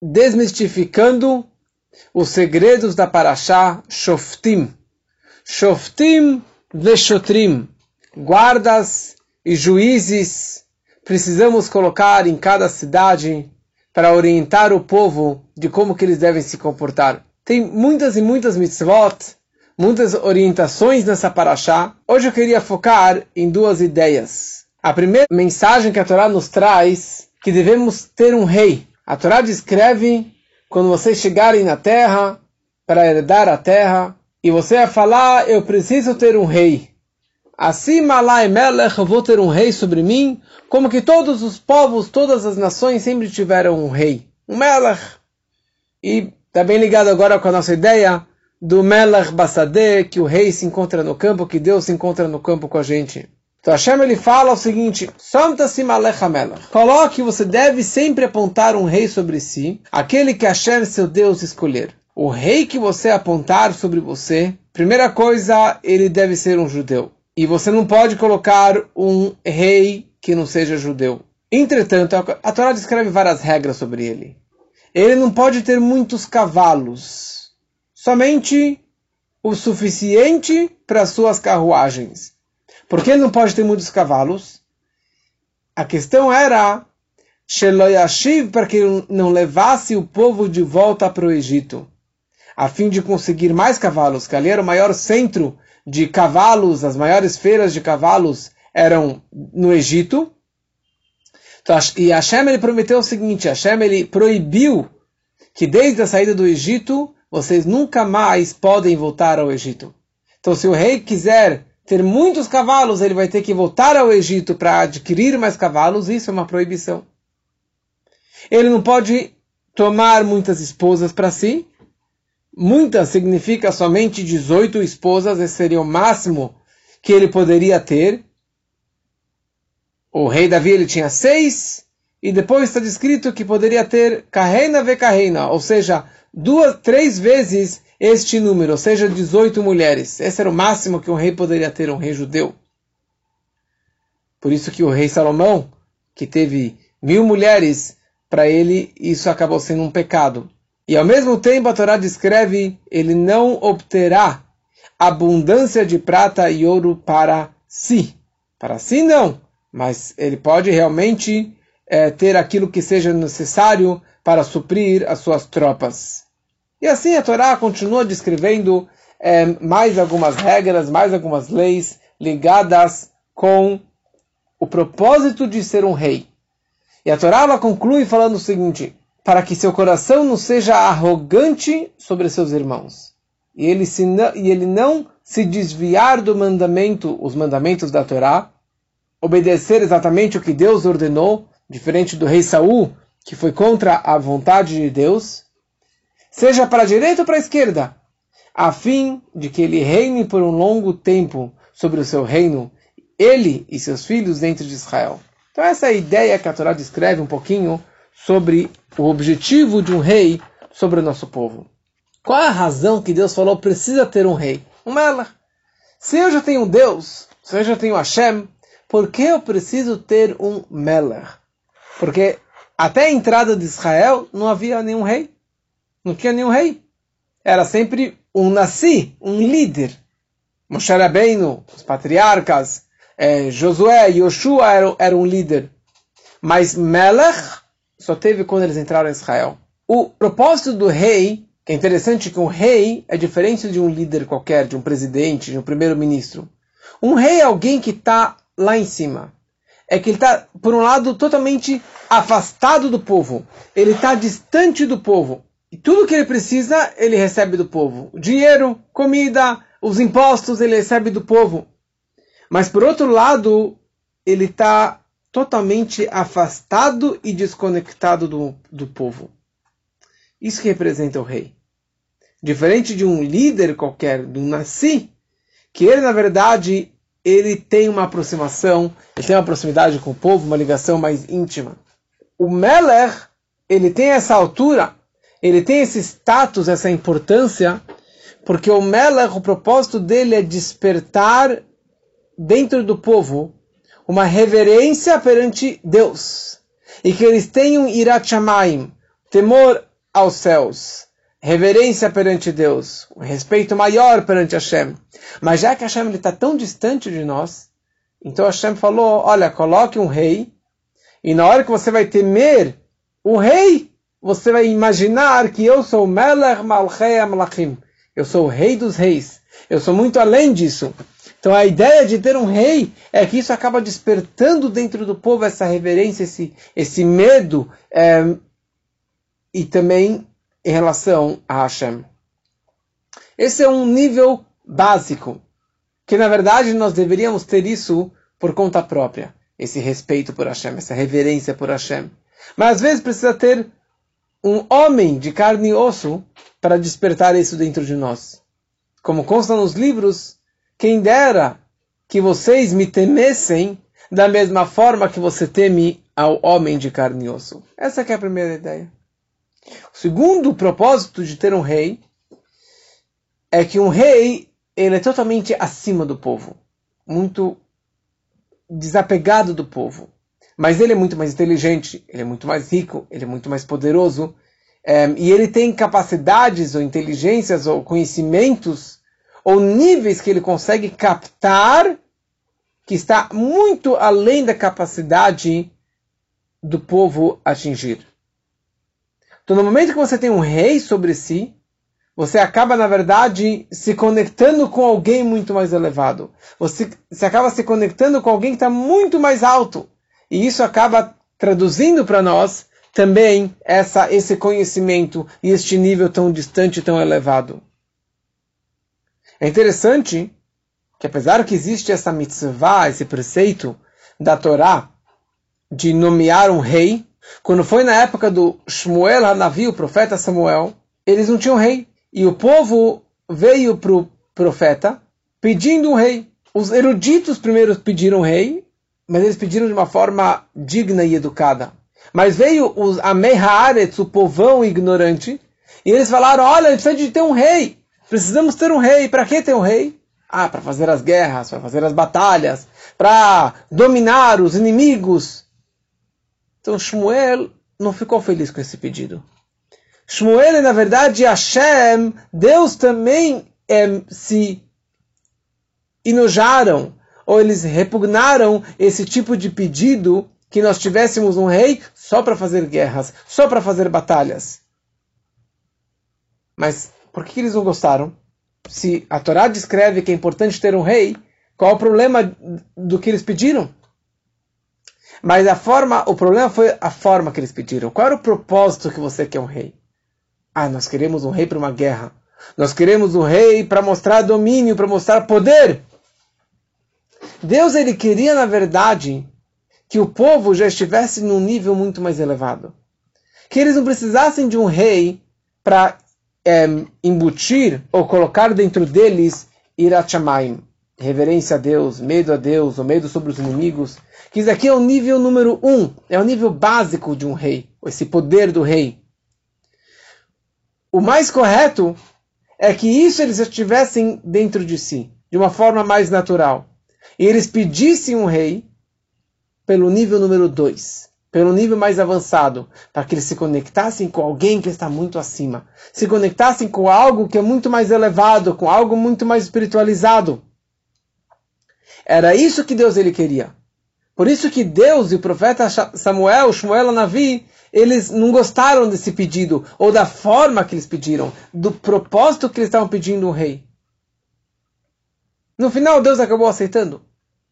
desmistificando os segredos da Parashá Shoftim. Shoftim Veshotrim, guardas e juízes, precisamos colocar em cada cidade para orientar o povo de como que eles devem se comportar. Tem muitas e muitas mitzvot, muitas orientações nessa paraxá. Hoje eu queria focar em duas ideias. A primeira mensagem que a Torá nos traz que devemos ter um rei. A Torá descreve quando vocês chegarem na terra para herdar a terra e você vai falar, eu preciso ter um rei. Assim, Malai Melech, eu vou ter um rei sobre mim, como que todos os povos, todas as nações sempre tiveram um rei. Um Melech. E está bem ligado agora com a nossa ideia do Melech Bassadeh, que o rei se encontra no campo, que Deus se encontra no campo com a gente. Então Hashem ele fala o seguinte: Coloque, você deve sempre apontar um rei sobre si, aquele que Hashem, seu Deus, escolher. O rei que você apontar sobre você, primeira coisa, ele deve ser um judeu. E você não pode colocar um rei que não seja judeu. Entretanto, a Torá descreve várias regras sobre ele. Ele não pode ter muitos cavalos, somente o suficiente para suas carruagens. Por que não pode ter muitos cavalos? A questão era Sheloyashiv para que não levasse o povo de volta para o Egito, a fim de conseguir mais cavalos, que ali era o maior centro de cavalos, as maiores feiras de cavalos eram no Egito. Então, e Hashem ele prometeu o seguinte: Hashem ele proibiu que desde a saída do Egito vocês nunca mais podem voltar ao Egito. Então, se o rei quiser ter muitos cavalos, ele vai ter que voltar ao Egito para adquirir mais cavalos, isso é uma proibição. Ele não pode tomar muitas esposas para si. Muitas significa somente 18 esposas, esse seria o máximo que ele poderia ter. O rei Davi ele tinha seis, e depois está descrito que poderia ter carreina ve carreina, ou seja, duas, três vezes este número, ou seja, 18 mulheres. Esse era o máximo que um rei poderia ter, um rei judeu. Por isso que o rei Salomão, que teve mil mulheres, para ele isso acabou sendo um pecado. E ao mesmo tempo a Torá descreve, ele não obterá abundância de prata e ouro para si. Para si não, mas ele pode realmente é, ter aquilo que seja necessário para suprir as suas tropas. E assim a Torá continua descrevendo é, mais algumas regras, mais algumas leis ligadas com o propósito de ser um rei. E a Torá ela conclui falando o seguinte: para que seu coração não seja arrogante sobre seus irmãos, e ele, se e ele não se desviar do mandamento, os mandamentos da Torá, obedecer exatamente o que Deus ordenou, diferente do rei Saul, que foi contra a vontade de Deus, seja para a direita ou para a esquerda, a fim de que ele reine por um longo tempo sobre o seu reino, ele e seus filhos dentro de Israel. Então essa é a ideia que a Torá descreve um pouquinho sobre o objetivo de um rei sobre o nosso povo. Qual é a razão que Deus falou precisa ter um rei? Um Melech. Se eu já tenho Deus, se eu já tenho Hashem, por que eu preciso ter um Melech? Porque até a entrada de Israel não havia nenhum rei. Não tinha nenhum rei. Era sempre um nasci, um líder. Moshe Rabbeinu, os patriarcas, eh, Josué, Yoshua era, era um líder. Mas Melech só teve quando eles entraram em Israel. O propósito do rei, é interessante que um rei é diferente de um líder qualquer, de um presidente, de um primeiro-ministro. Um rei é alguém que está lá em cima. É que ele está, por um lado, totalmente afastado do povo. Ele está distante do povo. E tudo que ele precisa, ele recebe do povo. Dinheiro, comida, os impostos, ele recebe do povo. Mas por outro lado, ele está totalmente afastado e desconectado do, do povo. Isso que representa o rei. Diferente de um líder qualquer, de um nasci, que ele, na verdade, ele tem uma aproximação, ele tem uma proximidade com o povo, uma ligação mais íntima. O Meller, ele tem essa altura ele tem esse status, essa importância, porque o Melech, o propósito dele é despertar dentro do povo uma reverência perante Deus. E que eles tenham irat shamayim, temor aos céus, reverência perante Deus, um respeito maior perante Hashem. Mas já que Hashem está tão distante de nós, então Hashem falou, olha, coloque um rei, e na hora que você vai temer o rei, você vai imaginar que eu sou Melech Malchei Amlachim. Eu sou o rei dos reis. Eu sou muito além disso. Então a ideia de ter um rei é que isso acaba despertando dentro do povo essa reverência, esse, esse medo, é, e também em relação a Hashem. Esse é um nível básico, que na verdade nós deveríamos ter isso por conta própria, esse respeito por Hashem, essa reverência por Hashem. Mas às vezes precisa ter um homem de carne e osso para despertar isso dentro de nós. Como consta nos livros, quem dera que vocês me temessem da mesma forma que você teme ao homem de carne e osso. Essa é a primeira ideia. O segundo propósito de ter um rei é que um rei ele é totalmente acima do povo, muito desapegado do povo. Mas ele é muito mais inteligente, ele é muito mais rico, ele é muito mais poderoso, é, e ele tem capacidades ou inteligências ou conhecimentos ou níveis que ele consegue captar que está muito além da capacidade do povo atingir. Então, no momento que você tem um rei sobre si, você acaba, na verdade, se conectando com alguém muito mais elevado. Você, você acaba se conectando com alguém que está muito mais alto. E isso acaba traduzindo para nós também essa, esse conhecimento e este nível tão distante, tão elevado. É interessante que apesar que existe essa mitzvah, esse preceito da Torá de nomear um rei, quando foi na época do Shmuel Hanavi, o profeta Samuel, eles não tinham rei. E o povo veio para o profeta pedindo um rei. Os eruditos primeiro pediram um rei, mas eles pediram de uma forma digna e educada. Mas veio os Amei o povão ignorante, e eles falaram, olha, a gente precisa de ter um rei. Precisamos ter um rei. Para que ter um rei? Ah, para fazer as guerras, para fazer as batalhas, para dominar os inimigos. Então Shmuel não ficou feliz com esse pedido. Shmuel, na verdade, Hashem, Deus também é, se enojaram, ou eles repugnaram esse tipo de pedido que nós tivéssemos um rei só para fazer guerras, só para fazer batalhas. Mas por que eles não gostaram? Se a Torá descreve que é importante ter um rei, qual o problema do que eles pediram? Mas a forma, o problema foi a forma que eles pediram. Qual era o propósito que você quer um rei? Ah, nós queremos um rei para uma guerra. Nós queremos um rei para mostrar domínio, para mostrar poder. Deus ele queria, na verdade, que o povo já estivesse num nível muito mais elevado. Que eles não precisassem de um rei para é, embutir ou colocar dentro deles Irat reverência a Deus, medo a Deus, o medo sobre os inimigos. Que isso aqui é o nível número um, é o nível básico de um rei, esse poder do rei. O mais correto é que isso eles estivessem dentro de si, de uma forma mais natural. E eles pedissem um rei pelo nível número dois pelo nível mais avançado, para que eles se conectassem com alguém que está muito acima, se conectassem com algo que é muito mais elevado, com algo muito mais espiritualizado. Era isso que Deus ele queria. Por isso que Deus e o profeta Samuel, Shmuel Navi, eles não gostaram desse pedido, ou da forma que eles pediram, do propósito que eles estavam pedindo um rei. No final, Deus acabou aceitando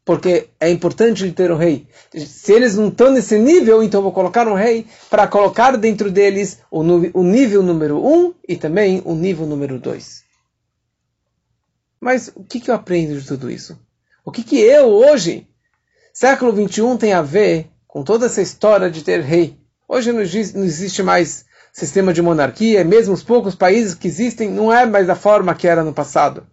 porque é importante ter um rei. Se eles não estão nesse nível, então vou colocar um rei para colocar dentro deles o, o, nível número um e também o nível número dois. Mas o que, que eu aprendo de tudo isso? O que, que eu, hoje, século 21, tem a ver com toda essa história de ter rei? Hoje não existe mais sistema de monarquia, mesmo os poucos países que existem, não é mais da forma que era no passado.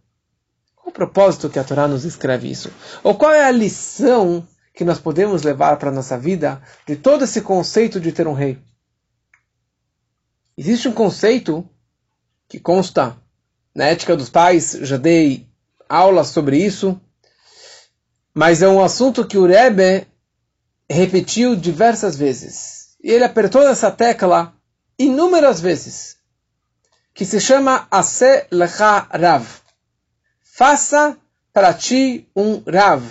Propósito que a Torá nos escreve isso? Ou qual é a lição que nós podemos levar para a nossa vida de todo esse conceito de ter um rei? Existe um conceito que consta na ética dos pais, já dei aulas sobre isso, mas é um assunto que o Rebbe repetiu diversas vezes. E ele apertou essa tecla inúmeras vezes, que se chama Ase Lecha Rav. Faça para ti um Rav.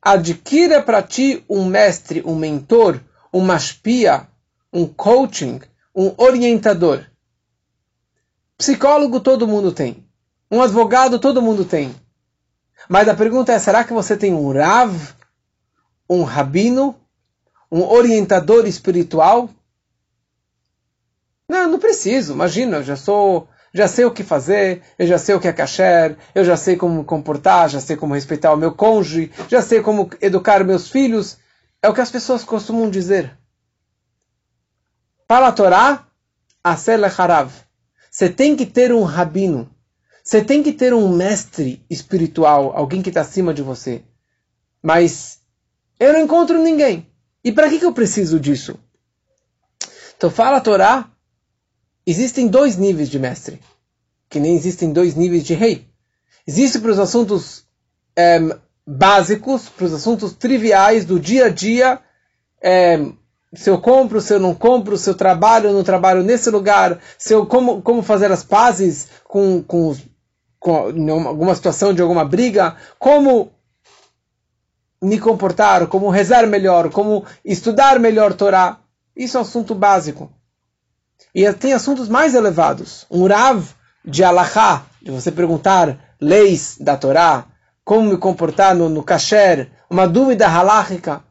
Adquira para ti um mestre, um mentor, uma espia, um coaching, um orientador. Psicólogo todo mundo tem. Um advogado todo mundo tem. Mas a pergunta é: será que você tem um Rav, um rabino, um orientador espiritual? Não, não preciso. Imagina, eu já sou, já sei o que fazer, eu já sei o que é kasher, eu já sei como comportar, já sei como respeitar o meu cônjuge, já sei como educar meus filhos. É o que as pessoas costumam dizer. Para a Torá, Asel Harav. Você tem que ter um rabino. Você tem que ter um mestre espiritual, alguém que está acima de você. Mas eu não encontro ninguém. E para que, que eu preciso disso? Então fala a Torá, existem dois níveis de mestre, que nem existem dois níveis de rei. Existe para os assuntos é, básicos, para os assuntos triviais do dia a dia, é, se eu compro, se eu não compro, se eu trabalho ou não trabalho nesse lugar, se eu como, como fazer as pazes com, com, com alguma situação de alguma briga, como me comportar, como rezar melhor, como estudar melhor Torá. Isso é um assunto básico. E tem assuntos mais elevados. Um Rav de Alahá, de você perguntar leis da Torá, como me comportar no, no kasher, uma dúvida halárrica.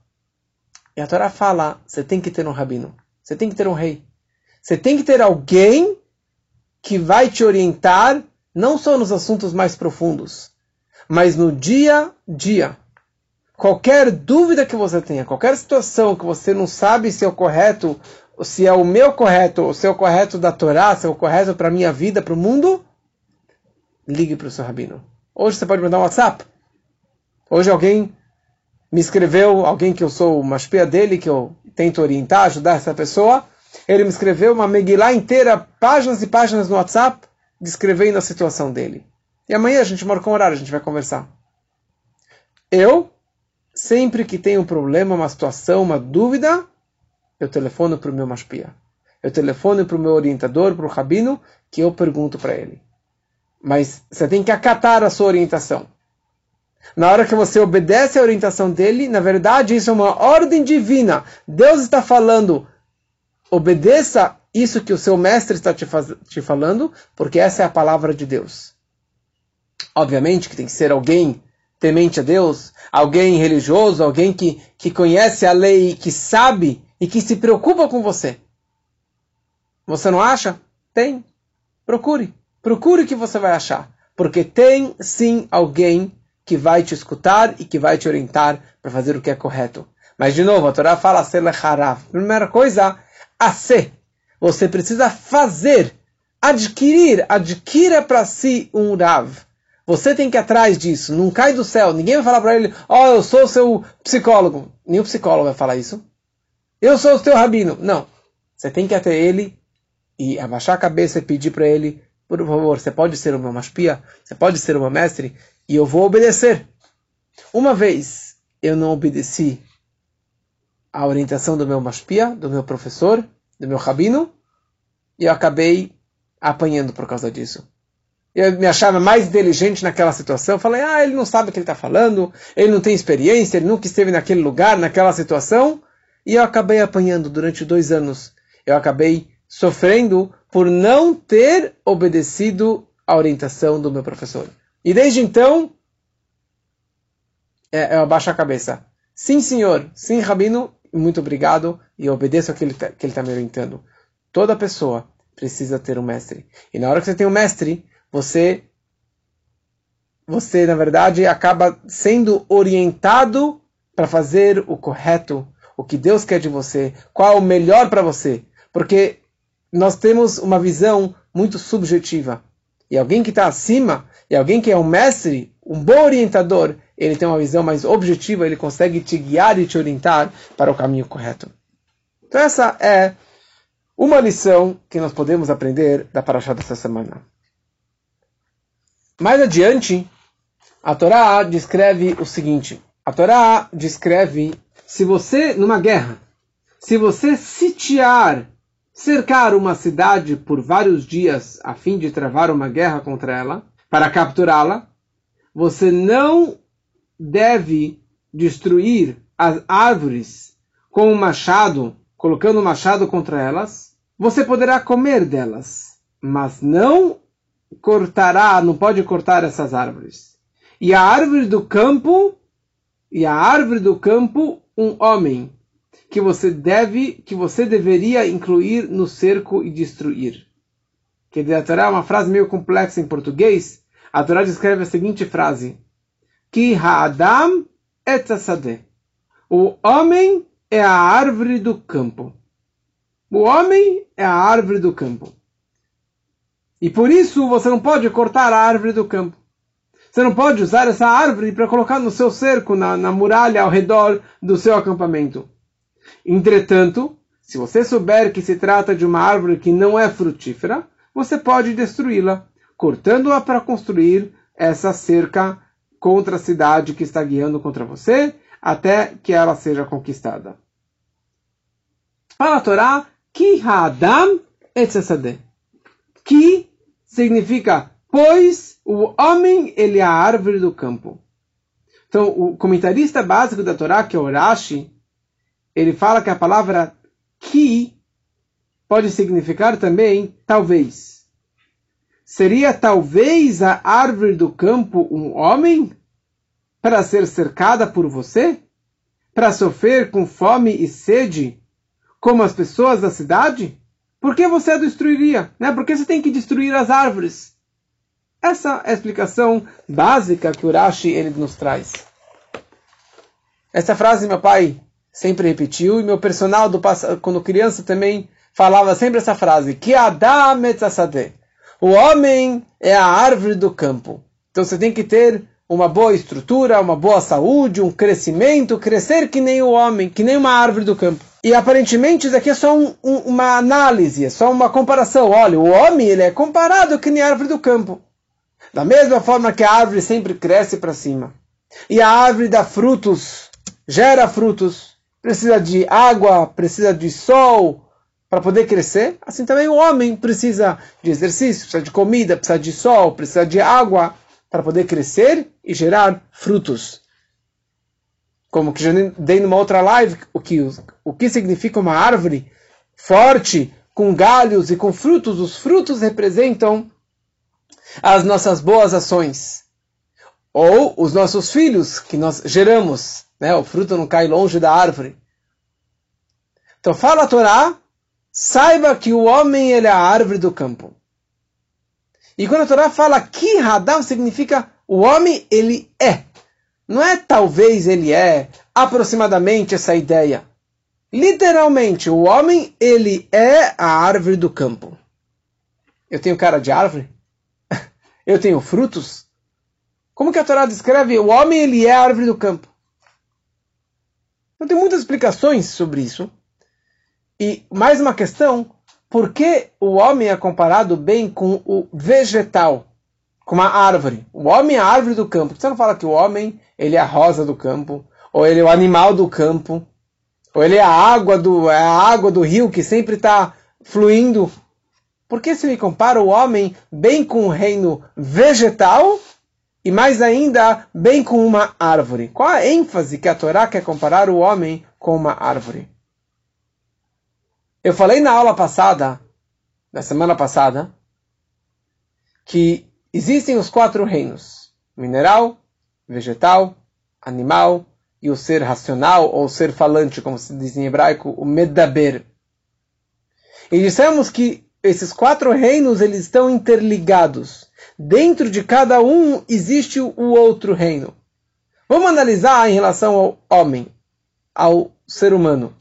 E a Torá fala, você tem que ter um rabino, você tem que ter um rei. Você tem que ter alguém que vai te orientar, não só nos assuntos mais profundos, mas no dia a dia. Qualquer dúvida que você tenha, qualquer situação que você não sabe se é o correto se é o meu correto, o correto da Torá, se é o correto para a minha vida, para o mundo, ligue para o seu rabino. Hoje você pode mandar um WhatsApp. Hoje alguém me escreveu, alguém que eu sou uma espia dele, que eu tento orientar, ajudar essa pessoa. Ele me escreveu uma Megillah inteira, páginas e páginas no WhatsApp, descrevendo a situação dele. E amanhã a gente marca um horário, a gente vai conversar. Eu, sempre que tenho um problema, uma situação, uma dúvida, eu telefono para o meu maspia. Eu telefono para o meu orientador, para o rabino, que eu pergunto para ele. Mas você tem que acatar a sua orientação. Na hora que você obedece à orientação dele, na verdade isso é uma ordem divina. Deus está falando, obedeça isso que o seu mestre está te, faz, te falando, porque essa é a palavra de Deus. Obviamente que tem que ser alguém temente a Deus, alguém religioso, alguém que, que conhece a lei, que sabe e que se preocupa com você. Você não acha? Tem. Procure. Procure o que você vai achar. Porque tem sim alguém que vai te escutar e que vai te orientar para fazer o que é correto. Mas de novo, a Torá fala harav. Primeira coisa, a ser. Você precisa fazer, adquirir, adquira para si um rav. Você tem que ir atrás disso, não cai do céu. Ninguém vai falar para ele, ó, oh, eu sou seu psicólogo. Nenhum psicólogo vai falar isso. Eu sou o teu rabino. Não. Você tem que ir até ele e abaixar a cabeça e pedir para ele, por favor, você pode ser uma maspia, você pode ser uma mestre, e eu vou obedecer. Uma vez eu não obedeci a orientação do meu maspia, do meu professor, do meu rabino, e eu acabei apanhando por causa disso. Eu me achava mais inteligente naquela situação. Falei, ah, ele não sabe o que ele está falando, ele não tem experiência, ele nunca esteve naquele lugar, naquela situação. E eu acabei apanhando durante dois anos. Eu acabei sofrendo por não ter obedecido a orientação do meu professor. E desde então, é, eu abaixo a cabeça. Sim, senhor. Sim, rabino. Muito obrigado. E obedeço o que ele está tá me orientando. Toda pessoa precisa ter um mestre. E na hora que você tem um mestre, você, você na verdade, acaba sendo orientado para fazer o correto o que Deus quer de você, qual é o melhor para você. Porque nós temos uma visão muito subjetiva. E alguém que está acima, e alguém que é um mestre, um bom orientador, ele tem uma visão mais objetiva, ele consegue te guiar e te orientar para o caminho correto. Então essa é uma lição que nós podemos aprender da Parashá dessa semana. Mais adiante, a Torá descreve o seguinte. A Torá descreve se você, numa guerra, se você sitiar cercar uma cidade por vários dias a fim de travar uma guerra contra ela, para capturá-la, você não deve destruir as árvores com um machado, colocando um machado contra elas. Você poderá comer delas, mas não cortará, não pode cortar essas árvores. E a árvore do campo, e a árvore do campo, um homem que você deve, que você deveria incluir no cerco e destruir. Que a Torá é uma frase meio complexa em português. A Torá descreve a seguinte frase: Ki ha'adam etzasadeh. O homem é a árvore do campo. O homem é a árvore do campo. E por isso você não pode cortar a árvore do campo. Você não pode usar essa árvore para colocar no seu cerco, na, na muralha ao redor do seu acampamento. Entretanto, se você souber que se trata de uma árvore que não é frutífera, você pode destruí-la, cortando-a para construir essa cerca contra a cidade que está guiando contra você, até que ela seja conquistada. Fala a Torá, Ki Ha'adam Etzesadeh. Ki significa, pois o homem ele é a árvore do campo. Então, o comentarista básico da Torá, que é o Rashi, ele fala que a palavra ki pode significar também talvez. Seria talvez a árvore do campo um homem para ser cercada por você? Para sofrer com fome e sede como as pessoas da cidade? Por que você a destruiria? Né? Por que você tem que destruir as árvores? Essa é a explicação básica que o Rashi ele nos traz. Essa frase meu pai sempre repetiu, e meu personal do quando criança também falava sempre essa frase, que Adam O homem é a árvore do campo. Então você tem que ter uma boa estrutura, uma boa saúde, um crescimento, crescer que nem o homem, que nem uma árvore do campo. E aparentemente isso aqui é só um, um, uma análise, é só uma comparação. Olha, o homem ele é comparado que nem a árvore do campo. Da mesma forma que a árvore sempre cresce para cima. E a árvore dá frutos, gera frutos precisa de água, precisa de sol para poder crescer, assim também o homem precisa de exercício, precisa de comida, precisa de sol, precisa de água para poder crescer e gerar frutos. Como que já dei numa outra live, o que, o que significa uma árvore forte, com galhos e com frutos. Os frutos representam as nossas boas ações. Ou os nossos filhos que nós geramos né? O fruto não cai longe da árvore. Então fala a Torá, saiba que o homem ele é a árvore do campo. E quando a Torá fala que Hadam significa o homem ele é. Não é talvez ele é, aproximadamente essa ideia. Literalmente, o homem ele é a árvore do campo. Eu tenho cara de árvore? Eu tenho frutos? Como que a Torá descreve? O homem ele é a árvore do campo. Então tem muitas explicações sobre isso. E mais uma questão, por que o homem é comparado bem com o vegetal, com uma árvore? O homem é a árvore do campo. Você não fala que o homem ele é a rosa do campo, ou ele é o animal do campo, ou ele é a água do, é a água do rio que sempre está fluindo. Por que se me compara o homem bem com o reino vegetal e mais ainda, bem com uma árvore. Qual a ênfase que a Torá quer comparar o homem com uma árvore? Eu falei na aula passada, na semana passada, que existem os quatro reinos: mineral, vegetal, animal e o ser racional ou ser falante, como se diz em hebraico, o medaber. E dissemos que esses quatro reinos eles estão interligados dentro de cada um existe o outro reino. Vamos analisar em relação ao homem, ao ser humano.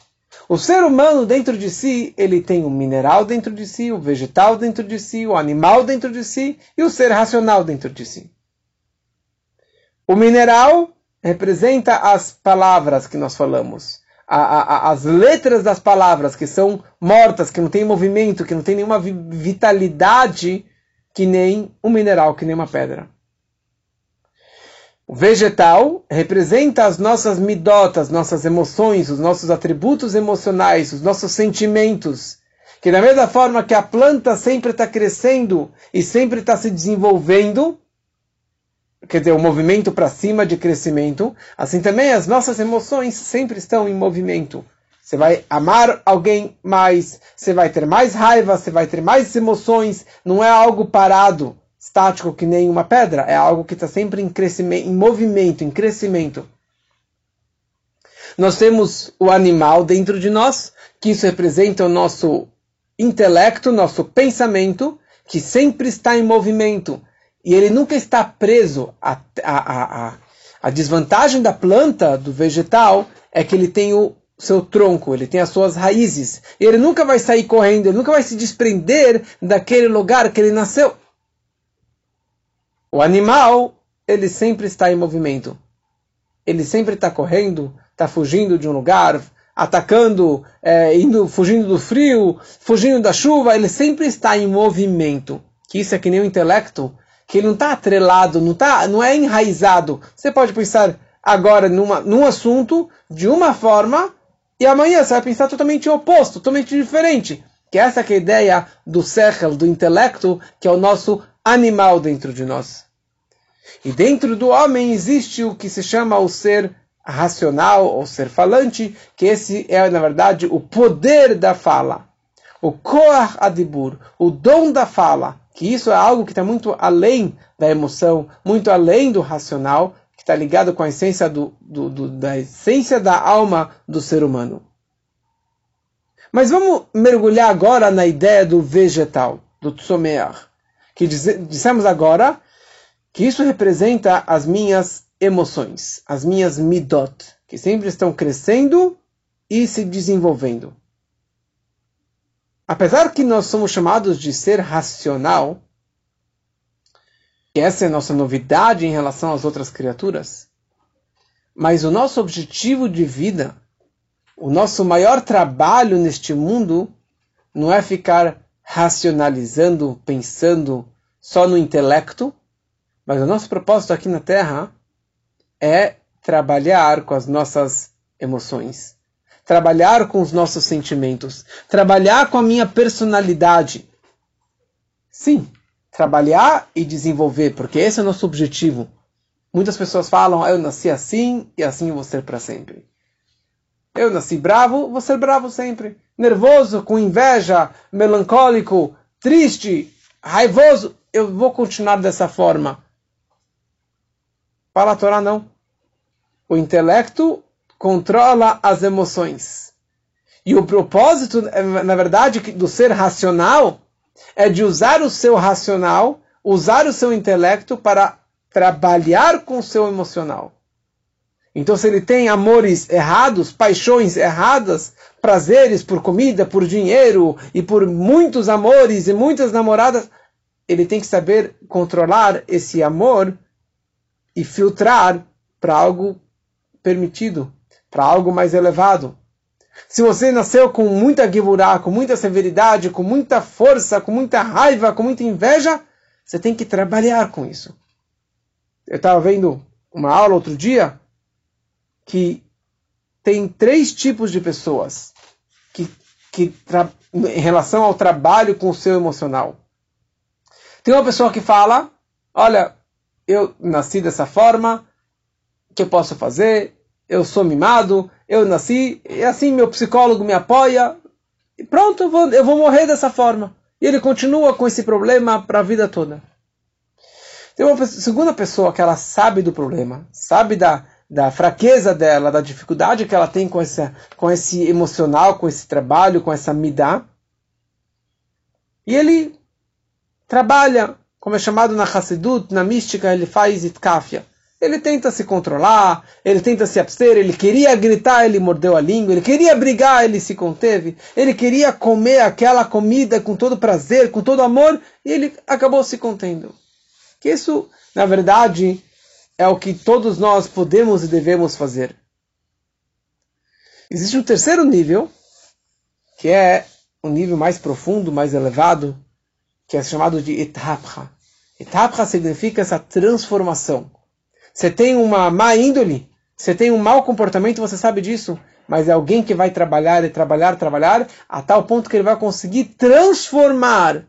O ser humano dentro de si, ele tem o mineral dentro de si, o vegetal dentro de si, o animal dentro de si e o ser racional dentro de si. O mineral representa as palavras que nós falamos, a, a, as letras das palavras que são mortas, que não tem movimento, que não tem nenhuma vitalidade que nem um mineral, que nem uma pedra. O vegetal representa as nossas midotas, nossas emoções, os nossos atributos emocionais, os nossos sentimentos, Que da mesma forma que a planta sempre está crescendo e sempre está se desenvolvendo, quer dizer, o movimento para cima de crescimento, assim também as nossas emoções sempre estão em movimento. Você vai amar alguém mais, você vai ter mais raiva, você vai ter mais emoções, não é algo parado, estático que nem uma pedra, é algo que está sempre em crescimento, em movimento, em crescimento. Nós temos o animal dentro de nós, que isso representa o nosso intelecto, nosso pensamento, que sempre está em movimento. E ele nunca está preso. A, a, a, a desvantagem da planta, do vegetal, é que ele tem o seu tronco, ele tem as suas raízes. E ele nunca vai sair correndo, ele nunca vai se desprender daquele lugar que ele nasceu. O animal, ele sempre está em movimento. Ele sempre está correndo, está fugindo de um lugar, atacando, é, indo, fugindo do frio, fugindo da chuva, ele sempre está em movimento. Que isso é que nem o intelecto, que ele não está atrelado, não, tá, não é enraizado. Você pode pensar agora numa, num assunto de uma forma e amanhã você vai pensar totalmente oposto, totalmente diferente. Que essa que é a ideia do sechel, do intelecto, que é o nosso animal dentro de nós. E dentro do homem existe o que se chama o ser racional ou ser falante, que esse é, na verdade, o poder da fala. O koach adibur, o dom da fala, que isso é algo que está muito além da emoção, muito além do racional, que está ligado com a essência do, do, do, da essência da alma do ser humano. Mas vamos mergulhar agora na ideia do vegetal, do tsomeach, que dissemos agora que isso representa as minhas emoções, as minhas midot, que sempre estão crescendo e se desenvolvendo. Apesar que nós somos chamados de ser racional, que essa é a nossa novidade em relação às outras criaturas, mas o nosso objetivo de vida, o nosso maior trabalho neste mundo, não é ficar racionalizando, pensando só no intelecto, mas o nosso propósito aqui na Terra é trabalhar com as nossas emoções, trabalhar com os nossos sentimentos, trabalhar com a minha personalidade. Sim, trabalhar e desenvolver, porque esse é o nosso objetivo. Muitas pessoas falam, ah, eu nasci assim e assim eu vou ser para sempre. Eu nasci bravo, vou ser bravo sempre. Nervoso, com inveja, melancólico, triste, raivoso, eu vou continuar dessa forma. Para a Torá, não. O intelecto controla as emoções. E o propósito, na verdade, do ser racional é de usar o seu racional, usar o seu intelecto para trabalhar com o seu emocional. Então, se ele tem amores errados, paixões erradas, prazeres por comida, por dinheiro e por muitos amores e muitas namoradas, ele tem que saber controlar esse amor e filtrar para algo permitido, para algo mais elevado. Se você nasceu com muita givurá, com muita severidade, com muita força, com muita raiva, com muita inveja, você tem que trabalhar com isso. Eu estava vendo uma aula outro dia que tem três tipos de pessoas que, que em relação ao trabalho com o seu emocional. Tem uma pessoa que fala, olha, eu nasci dessa forma, o que eu posso fazer? Eu sou mimado, eu nasci, e assim meu psicólogo me apoia, e pronto, eu vou, eu vou morrer dessa forma. E ele continua com esse problema para a vida toda. Tem uma segunda pessoa que ela sabe do problema, sabe da, da fraqueza dela, da dificuldade que ela tem com, essa, com esse emocional, com esse trabalho, com essa midá. E ele trabalha como é chamado na Hassidut, na mística, ele faz itkafia. Ele tenta se controlar, ele tenta se abster, ele queria gritar, ele mordeu a língua, ele queria brigar, ele se conteve, ele queria comer aquela comida com todo prazer, com todo amor, e ele acabou se contendo. Que isso, na verdade, é o que todos nós podemos e devemos fazer. Existe um terceiro nível, que é um nível mais profundo, mais elevado, que é chamado de etapha. Etapha significa essa transformação. Você tem uma má índole, você tem um mau comportamento, você sabe disso, mas é alguém que vai trabalhar e trabalhar, trabalhar, a tal ponto que ele vai conseguir transformar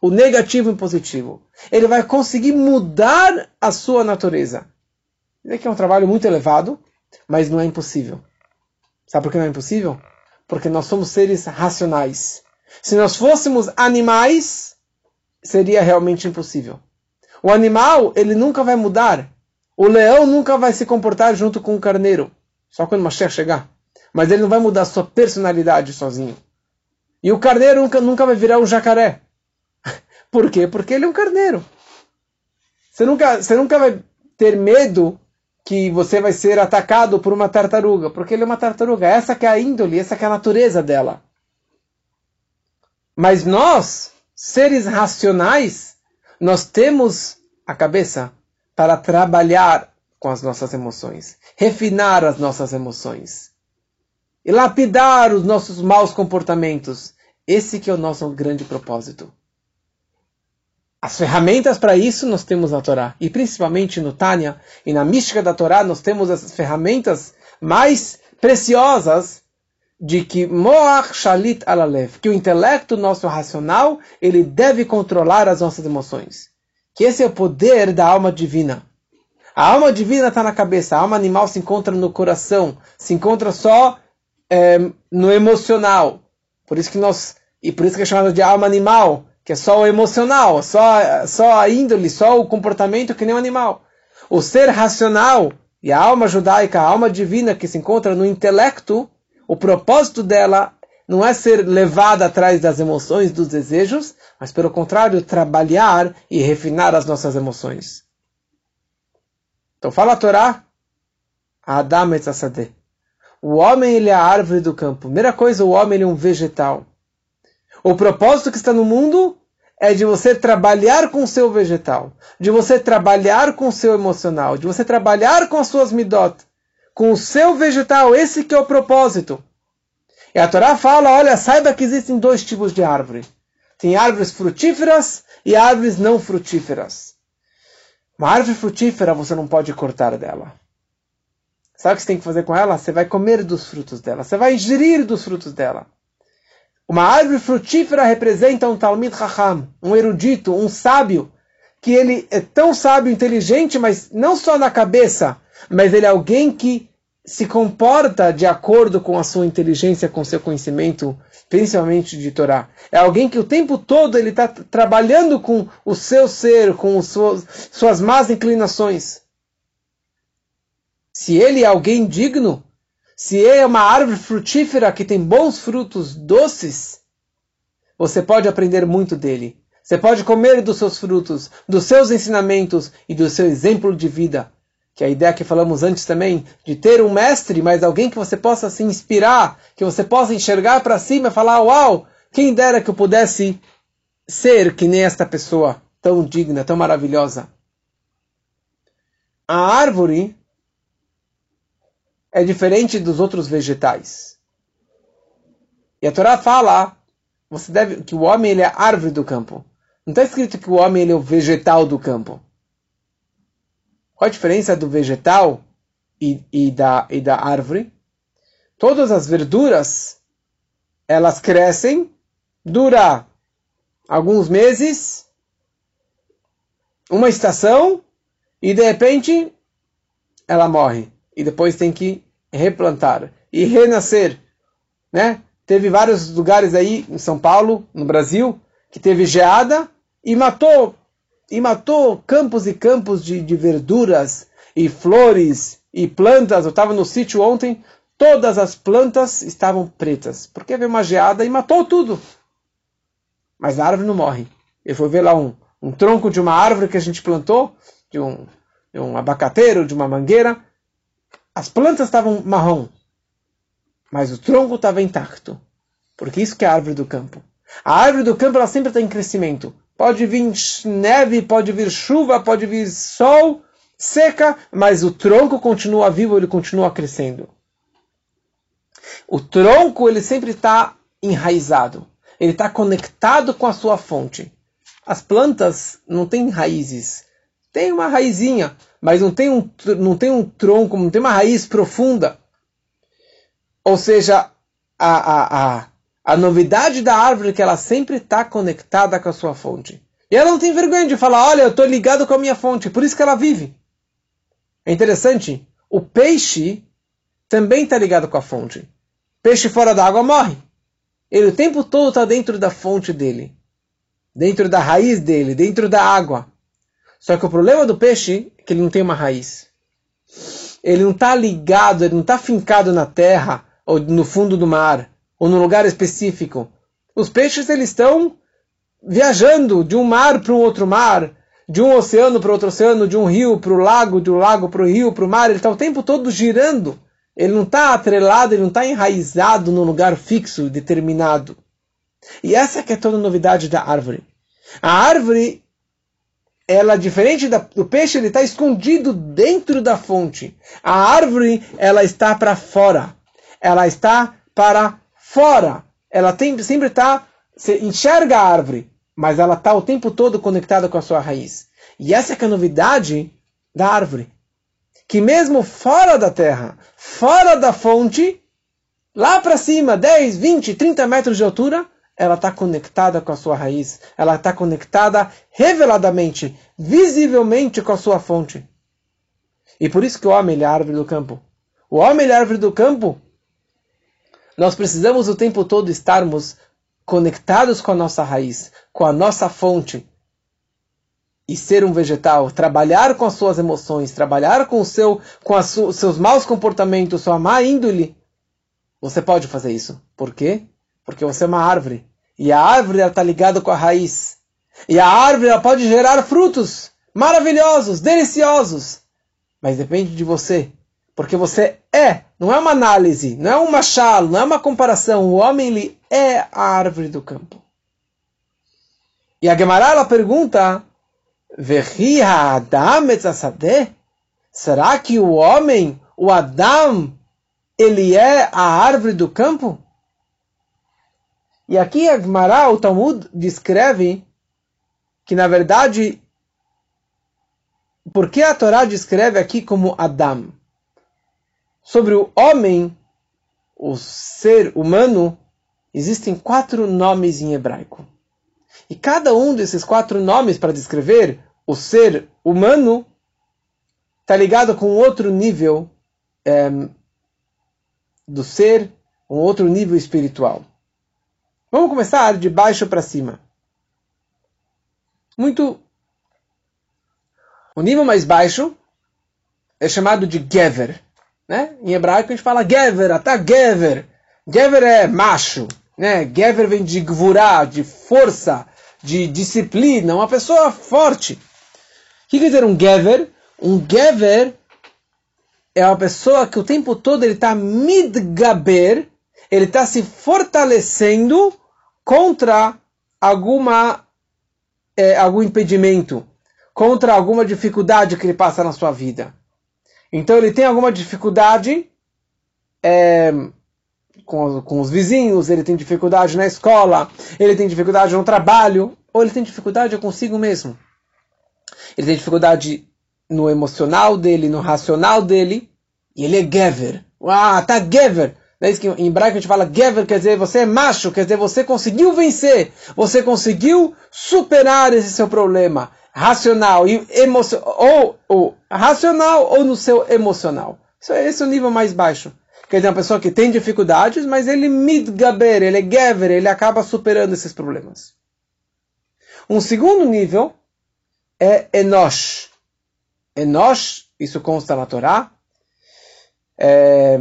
o negativo em positivo. Ele vai conseguir mudar a sua natureza. Isso aqui é um trabalho muito elevado, mas não é impossível. Sabe por que não é impossível? Porque nós somos seres racionais. Se nós fôssemos animais, seria realmente impossível. O animal, ele nunca vai mudar. O leão nunca vai se comportar junto com o carneiro. Só quando o Mashiach chegar. Mas ele não vai mudar sua personalidade sozinho. E o carneiro nunca, nunca vai virar um jacaré. Por quê? Porque ele é um carneiro. Você nunca, você nunca vai ter medo que você vai ser atacado por uma tartaruga, porque ele é uma tartaruga. Essa que é a índole, essa que é a natureza dela. Mas nós, seres racionais, nós temos a cabeça para trabalhar com as nossas emoções, refinar as nossas emoções e lapidar os nossos maus comportamentos. Esse que é o nosso grande propósito. As ferramentas para isso nós temos na Torá. E principalmente no Tânia e na mística da Torá nós temos essas ferramentas mais preciosas de que Moach Shalit Alalev, que o intelecto nosso racional, ele deve controlar as nossas emoções. Que esse é o poder da alma divina. A alma divina está na cabeça, a alma animal se encontra no coração, se encontra só é, no emocional. Por isso que nós, e por isso que é chamado de alma animal, que é só o emocional, só, só a índole, só o comportamento que nem o animal. O ser racional e a alma judaica, a alma divina que se encontra no intelecto, o propósito dela não é ser levada atrás das emoções, dos desejos, mas pelo contrário, trabalhar e refinar as nossas emoções. Então fala a Torá, Adam etzasadeh. O homem ele é a árvore do campo. Primeira coisa, o homem ele é um vegetal. O propósito que está no mundo é de você trabalhar com o seu vegetal, de você trabalhar com o seu emocional, de você trabalhar com as suas midot, com o seu vegetal. Esse que é o propósito. E a Torá fala, olha, saiba que existem dois tipos de árvore. Tem árvores frutíferas e árvores não frutíferas. Uma árvore frutífera você não pode cortar dela. Sabe o que você tem que fazer com ela? Você vai comer dos frutos dela. Você vai ingerir dos frutos dela. Uma árvore frutífera representa um Talmid Chacham, um erudito, um sábio, que ele é tão sábio, inteligente, mas não só na cabeça, mas ele é alguém que se comporta de acordo com a sua inteligência, com seu conhecimento, principalmente de Torá. É alguém que o tempo todo ele está trabalhando com o seu ser, com suas, suas más inclinações. Se ele é alguém digno, se é uma árvore frutífera que tem bons frutos doces, você pode aprender muito dele. Você pode comer dos seus frutos, dos seus ensinamentos e do seu exemplo de vida. Que é a ideia que falamos antes também, de ter um mestre, mas alguém que você possa se inspirar, que você possa enxergar para cima e falar: Uau, quem dera que eu pudesse ser que nem esta pessoa tão digna, tão maravilhosa. A árvore é diferente dos outros vegetais. E a Torá fala você deve, que o homem ele é a árvore do campo. Não está escrito que o homem ele é o vegetal do campo. Qual a diferença do vegetal e, e, da, e da árvore? Todas as verduras, elas crescem, dura alguns meses, uma estação, e de repente ela morre. E depois tem que replantar e renascer, né? Teve vários lugares aí em São Paulo, no Brasil, que teve geada e matou e matou campos e campos de, de verduras e flores e plantas. Eu estava no sítio ontem, todas as plantas estavam pretas, porque veio uma geada e matou tudo. Mas a árvore não morre. Eu fui ver lá um, um tronco de uma árvore que a gente plantou, de um, de um abacateiro, de uma mangueira, as plantas estavam marrom, mas o tronco estava intacto. Porque isso que é a árvore do campo. A árvore do campo ela sempre está em crescimento. Pode vir neve, pode vir chuva, pode vir sol, seca, mas o tronco continua vivo, ele continua crescendo. O tronco ele sempre está enraizado. Ele está conectado com a sua fonte. As plantas não têm raízes. Tem uma raizinha, mas não tem um, não tem um tronco, não tem uma raiz profunda. Ou seja, a, a, a, a novidade da árvore é que ela sempre está conectada com a sua fonte. E ela não tem vergonha de falar, olha, eu estou ligado com a minha fonte, por isso que ela vive. É interessante, o peixe também está ligado com a fonte. Peixe fora da água morre. Ele o tempo todo está dentro da fonte dele, dentro da raiz dele, dentro da água. Só que o problema do peixe é que ele não tem uma raiz. Ele não está ligado, ele não está fincado na terra ou no fundo do mar ou num lugar específico. Os peixes eles estão viajando de um mar para um outro mar, de um oceano para outro oceano, de um rio para o lago, de um lago para o rio, para o mar. Ele está o tempo todo girando. Ele não está atrelado, ele não está enraizado num lugar fixo, determinado. E essa que é toda a novidade da árvore. A árvore, ela diferente do peixe, ele está escondido dentro da fonte. A árvore, ela está para fora. Ela está para fora. Ela tem, sempre está, você enxerga a árvore, mas ela está o tempo todo conectada com a sua raiz. E essa é a novidade da árvore que mesmo fora da terra, fora da fonte, lá para cima, 10, 20, 30 metros de altura, ela está conectada com a sua raiz, ela está conectada reveladamente, visivelmente com a sua fonte. E por isso que o homem é a árvore do campo. O homem é a árvore do campo. Nós precisamos o tempo todo estarmos conectados com a nossa raiz, com a nossa fonte, e ser um vegetal, trabalhar com as suas emoções, trabalhar com o seu, com os seus maus comportamentos, sua má índole, você pode fazer isso. Por quê? Porque você é uma árvore. E a árvore está ligada com a raiz. E a árvore ela pode gerar frutos maravilhosos, deliciosos. Mas depende de você. Porque você é, não é uma análise, não é um machado, não é uma comparação. O homem ele é a árvore do campo. E a Gemara ela pergunta Será que o homem, o Adam, ele é a árvore do campo? E aqui a Gemara, o Talmud, descreve que, na verdade, por que a Torá descreve aqui como Adam? Sobre o homem, o ser humano, existem quatro nomes em hebraico. E cada um desses quatro nomes para descrever o ser humano está ligado com outro nível é, do ser, um outro nível espiritual. Vamos começar de baixo para cima. Muito. O nível mais baixo é chamado de Gever. Né? Em hebraico a gente fala Gever, até Gever. Gever é macho. Né? Gever vem de gvurá, de força, de disciplina, uma pessoa forte. O que quer dizer um gever? Um gever é uma pessoa que o tempo todo ele está midgaber, ele está se fortalecendo contra alguma é, algum impedimento, contra alguma dificuldade que ele passa na sua vida. Então ele tem alguma dificuldade é, com, com os vizinhos, ele tem dificuldade na escola, ele tem dificuldade no trabalho, ou ele tem dificuldade consigo mesmo. Ele tem dificuldade no emocional dele, no racional dele, e ele é Gever. Ah, tá Gever. É isso que em hebraico a gente fala Gever, quer dizer você é macho, quer dizer você conseguiu vencer, você conseguiu superar esse seu problema racional e emocional, ou, ou racional ou no seu emocional. Isso é esse é o nível mais baixo. Quer dizer, uma pessoa que tem dificuldades, mas ele midgaber, ele é gever, ele acaba superando esses problemas. Um segundo nível é Enosh. Enosh, isso consta na Torá, é,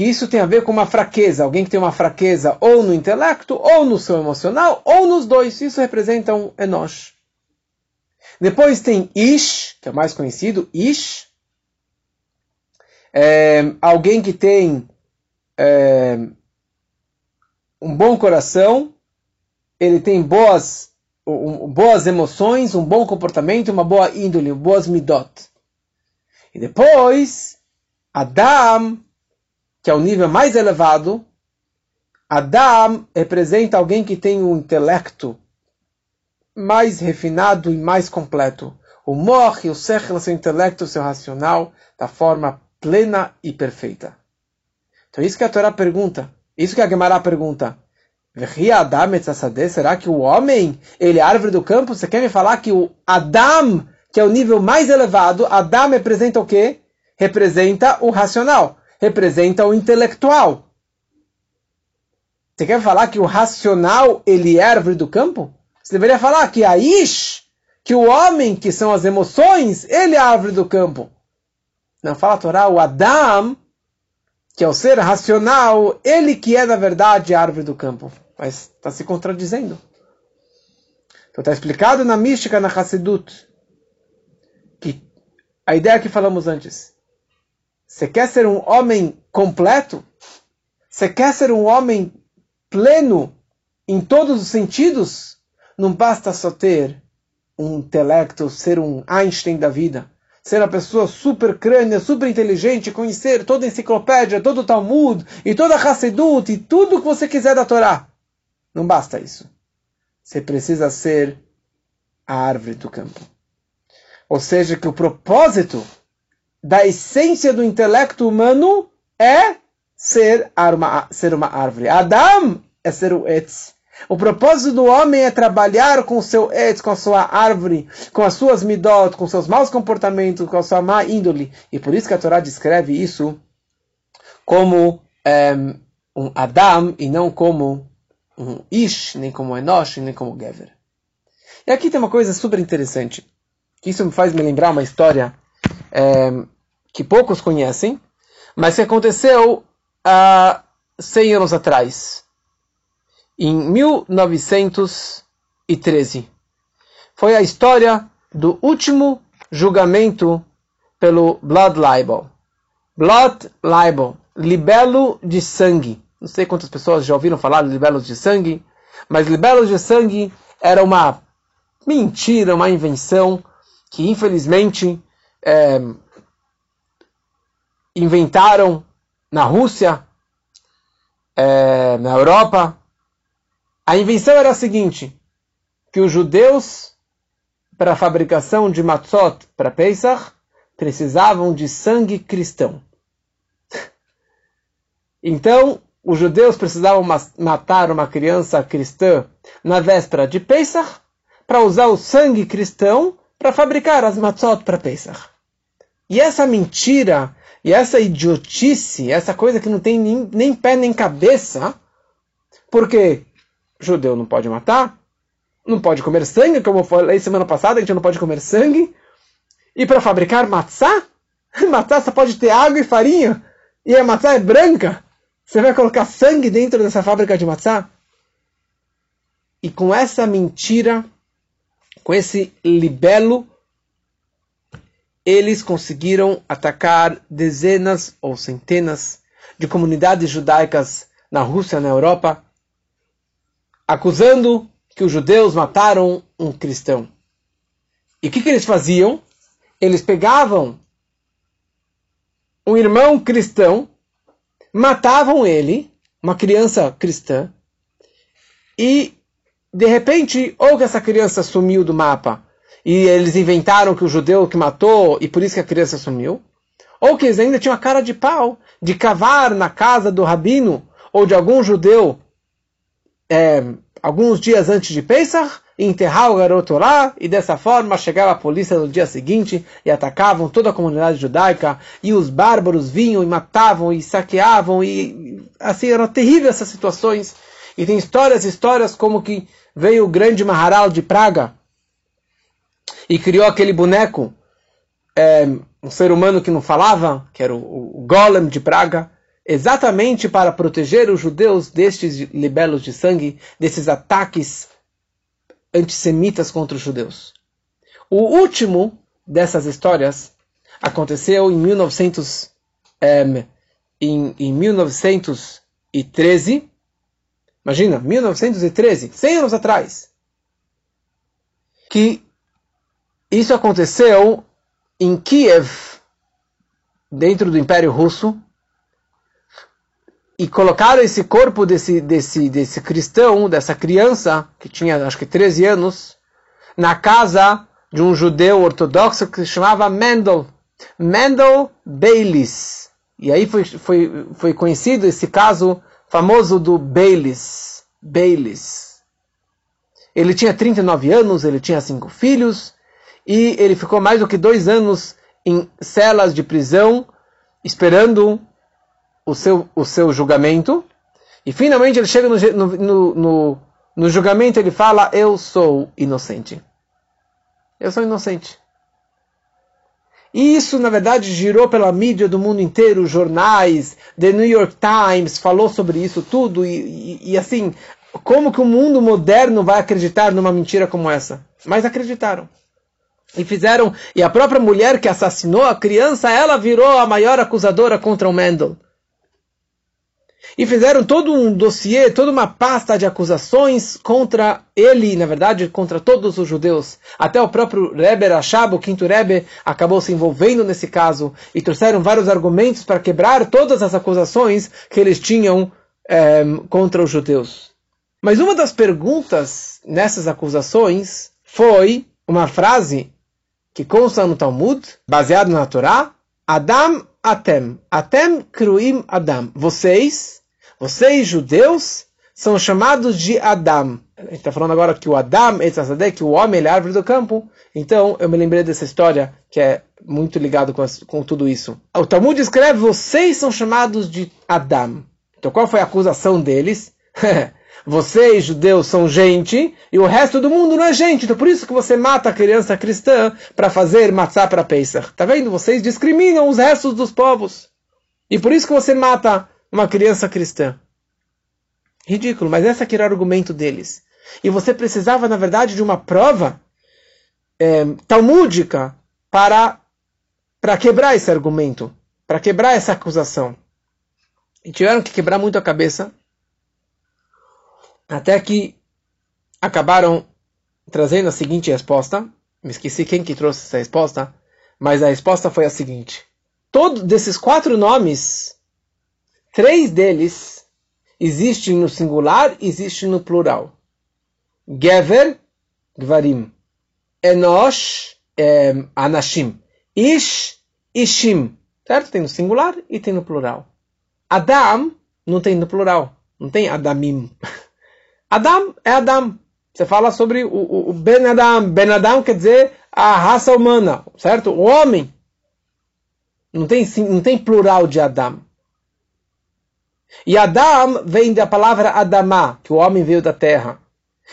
que isso tem a ver com uma fraqueza, alguém que tem uma fraqueza ou no intelecto, ou no seu emocional, ou nos dois. Isso representa um Enosh. Depois tem Ish, que é o mais conhecido, Ish, é, alguém que tem é, um bom coração, ele tem boas, um, boas emoções, um bom comportamento, uma boa índole, boas midot. E depois, Adam, que é o nível mais elevado, Adam representa alguém que tem um intelecto mais refinado e mais completo. O morre, o sechel, seu intelecto, seu racional, da forma plena e perfeita. Então isso que a Torá pergunta, isso que a Gemara pergunta. Será que o homem, ele é árvore do campo? Você quer me falar que o Adam, que é o nível mais elevado, Adam representa o quê? Representa o racional, representa o intelectual. Você quer falar que o racional, ele é árvore do campo? Você deveria falar que a Ish, que o homem, que são as emoções, ele é árvore do campo. Não fala a Torá, o Adam, que é o ser racional, ele que é, na verdade, a árvore do campo. Mas está se contradizendo. Então está explicado na mística, na Hassidut, que a ideia que falamos antes. Você quer ser um homem completo? Você quer ser um homem pleno em todos os sentidos? Não basta só ter um intelecto, ser um Einstein da vida ser uma pessoa super crânea, super inteligente, conhecer toda a enciclopédia, todo o Talmud, e toda a Hassedut, e tudo que você quiser da Torá. Não basta isso. Você precisa ser a árvore do campo. Ou seja, que o propósito da essência do intelecto humano é ser uma, ser uma árvore. Adam é ser o Etz. O propósito do homem é trabalhar com o seu etz, com a sua árvore, com as suas midot, com seus maus comportamentos, com a sua má índole. E por isso que a Torá descreve isso como é, um Adam e não como um Ish, nem como Enosh, nem como Gever. E aqui tem uma coisa super interessante. Isso me faz me lembrar uma história é, que poucos conhecem, mas que aconteceu há 100 anos atrás em 1913. Foi a história do último julgamento pelo Blood Libel. Blood Libel, libelo de sangue. Não sei quantas pessoas já ouviram falar de libelos de sangue, mas libelos de sangue era uma mentira, uma invenção que infelizmente é, inventaram na Rússia, é, na Europa, a invenção era a seguinte, que os judeus, para a fabricação de matzot para Pesach, precisavam de sangue cristão. Então, os judeus precisavam matar uma criança cristã na véspera de Pesach para usar o sangue cristão para fabricar as matzot para Pesach. E essa mentira, e essa idiotice, essa coisa que não tem nem, nem pé nem cabeça, porque judeu não pode matar, não pode comer sangue, como eu falei semana passada, a gente não pode comer sangue. E para fabricar matzá, matzá só pode ter água e farinha, e a matzá é branca. Você vai colocar sangue dentro dessa fábrica de matzá? E com essa mentira, com esse libelo, eles conseguiram atacar dezenas ou centenas de comunidades judaicas na Rússia, na Europa, acusando que os judeus mataram um cristão. E o que, que eles faziam? Eles pegavam um irmão cristão, matavam ele, uma criança cristã, e de repente, ou que essa criança sumiu do mapa, e eles inventaram que o judeu que matou, e por isso que a criança sumiu, ou que eles ainda tinham a cara de pau de cavar na casa do rabino ou de algum judeu é, alguns dias antes de Pesach, enterrar o garoto lá, e dessa forma chegava a polícia no dia seguinte e atacavam toda a comunidade judaica, e os bárbaros vinham e matavam e saqueavam, e assim eram terríveis essas situações. E tem histórias, histórias como que veio o grande Maharal de Praga e criou aquele boneco, é, um ser humano que não falava, que era o, o Golem de Praga, exatamente para proteger os judeus destes libelos de sangue, desses ataques antissemitas contra os judeus. O último dessas histórias aconteceu em, 1900, em, em 1913. Imagina, 1913, 100 anos atrás. Que isso aconteceu em Kiev, dentro do Império Russo, e colocaram esse corpo desse, desse, desse cristão, dessa criança, que tinha acho que 13 anos, na casa de um judeu ortodoxo que se chamava Mendel. Mendel Baylis. E aí foi, foi, foi conhecido esse caso famoso do Baylis. Baylis. Ele tinha 39 anos, ele tinha cinco filhos, e ele ficou mais do que dois anos em celas de prisão, esperando o seu, o seu julgamento. E finalmente ele chega no, no, no, no julgamento ele fala: Eu sou inocente. Eu sou inocente. E isso, na verdade, girou pela mídia do mundo inteiro, jornais, The New York Times falou sobre isso tudo, e, e, e, assim, como que o mundo moderno vai acreditar numa mentira como essa? Mas acreditaram. E fizeram, e a própria mulher que assassinou a criança, ela virou a maior acusadora contra o Mendel e fizeram todo um dossiê, toda uma pasta de acusações contra ele, na verdade, contra todos os judeus. Até o próprio Rebbe Rashab, o quinto Rebbe, acabou se envolvendo nesse caso e trouxeram vários argumentos para quebrar todas as acusações que eles tinham é, contra os judeus. Mas uma das perguntas nessas acusações foi uma frase que consta no Talmud, baseado na Torá, Adam Atem. Atem Kruim Adam. Vocês, vocês judeus, são chamados de Adam. A gente está falando agora que o Adam, que o homem, ele é árvore do campo. Então, eu me lembrei dessa história que é muito ligado com, com tudo isso. O Talmud escreve, vocês são chamados de Adam. Então, qual foi a acusação deles? Vocês, judeus, são gente e o resto do mundo não é gente. Então por isso que você mata a criança cristã para fazer matzá para Pesach. Tá vendo? Vocês discriminam os restos dos povos. E por isso que você mata uma criança cristã. Ridículo, mas esse aqui era o argumento deles. E você precisava, na verdade, de uma prova é, talmúdica para, para quebrar esse argumento, para quebrar essa acusação. E tiveram que quebrar muito a cabeça até que acabaram trazendo a seguinte resposta. Me esqueci quem que trouxe essa resposta, mas a resposta foi a seguinte: todos desses quatro nomes, três deles existem no singular, existem no plural. Gever, Gvarim. Enosh, é, Anashim. Ish, Ishim. Certo? Tem no singular e tem no plural. Adam não tem no plural. Não tem Adamim. Adam é Adam. Você fala sobre o, o, o Ben Adam. Ben Adam quer dizer a raça humana, certo? O homem. Não tem, não tem plural de Adam. E Adam vem da palavra Adamá, que o homem veio da terra.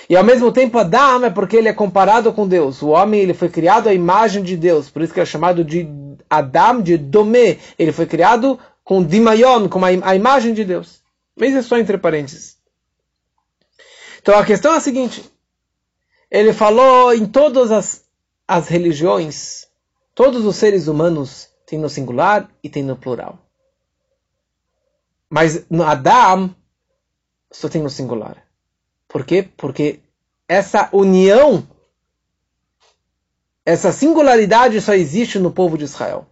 E ao mesmo tempo Adam é porque ele é comparado com Deus. O homem ele foi criado à imagem de Deus, por isso que é chamado de Adam, de Domé. Ele foi criado com Dimayon, com a, a imagem de Deus. Mas isso é só entre parênteses. Então a questão é a seguinte: ele falou em todas as, as religiões, todos os seres humanos têm no singular e têm no plural. Mas no Adam só tem no singular. Por quê? Porque essa união, essa singularidade só existe no povo de Israel.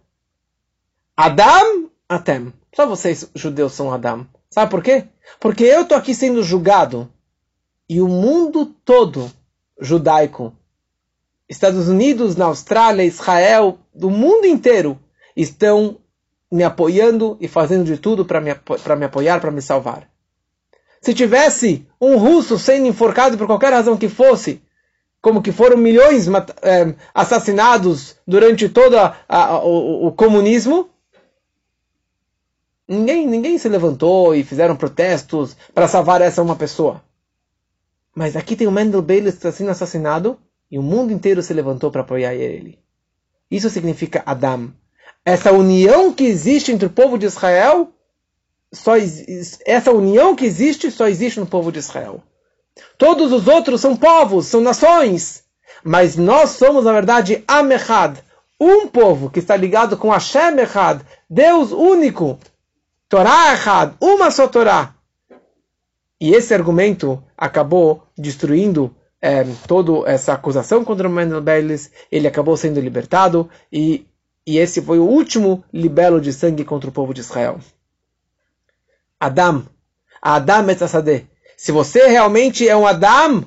Adam, Atem. Só vocês, judeus, são Adam. Sabe por quê? Porque eu estou aqui sendo julgado e o mundo todo judaico, Estados Unidos, na Austrália, Israel, do mundo inteiro, estão me apoiando e fazendo de tudo para me, me apoiar, para me salvar. Se tivesse um russo sendo enforcado por qualquer razão que fosse, como que foram milhões é, assassinados durante todo a, a, o, o, comunismo, ninguém, ninguém se levantou e fizeram protestos para salvar essa uma pessoa. Mas aqui tem o Mendel Bailey sendo assassinado e o mundo inteiro se levantou para apoiar ele. Isso significa Adam. Essa união que existe entre o povo de Israel, só essa união que existe só existe no povo de Israel. Todos os outros são povos, são nações. Mas nós somos, na verdade, Amechad, um povo que está ligado com Hashem Echad, Deus único, Torá Echad, uma só Torá. E esse argumento acabou destruindo é, toda essa acusação contra Mendel Beilis. Ele acabou sendo libertado e, e esse foi o último libelo de sangue contra o povo de Israel. Adam, Adam Etzasadeh. Se você realmente é um Adam,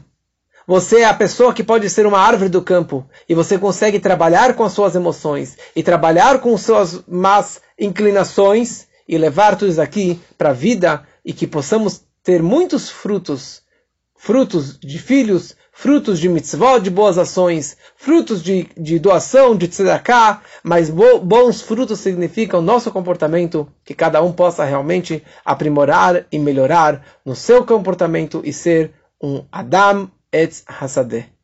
você é a pessoa que pode ser uma árvore do campo e você consegue trabalhar com as suas emoções e trabalhar com suas más inclinações e levar tudo isso aqui para a vida e que possamos ter muitos frutos, frutos de filhos, frutos de mitzvot, de boas ações, frutos de, de doação, de tzedakah, mas bo, bons frutos significam nosso comportamento, que cada um possa realmente aprimorar e melhorar no seu comportamento e ser um Adam Etz Hasadeh.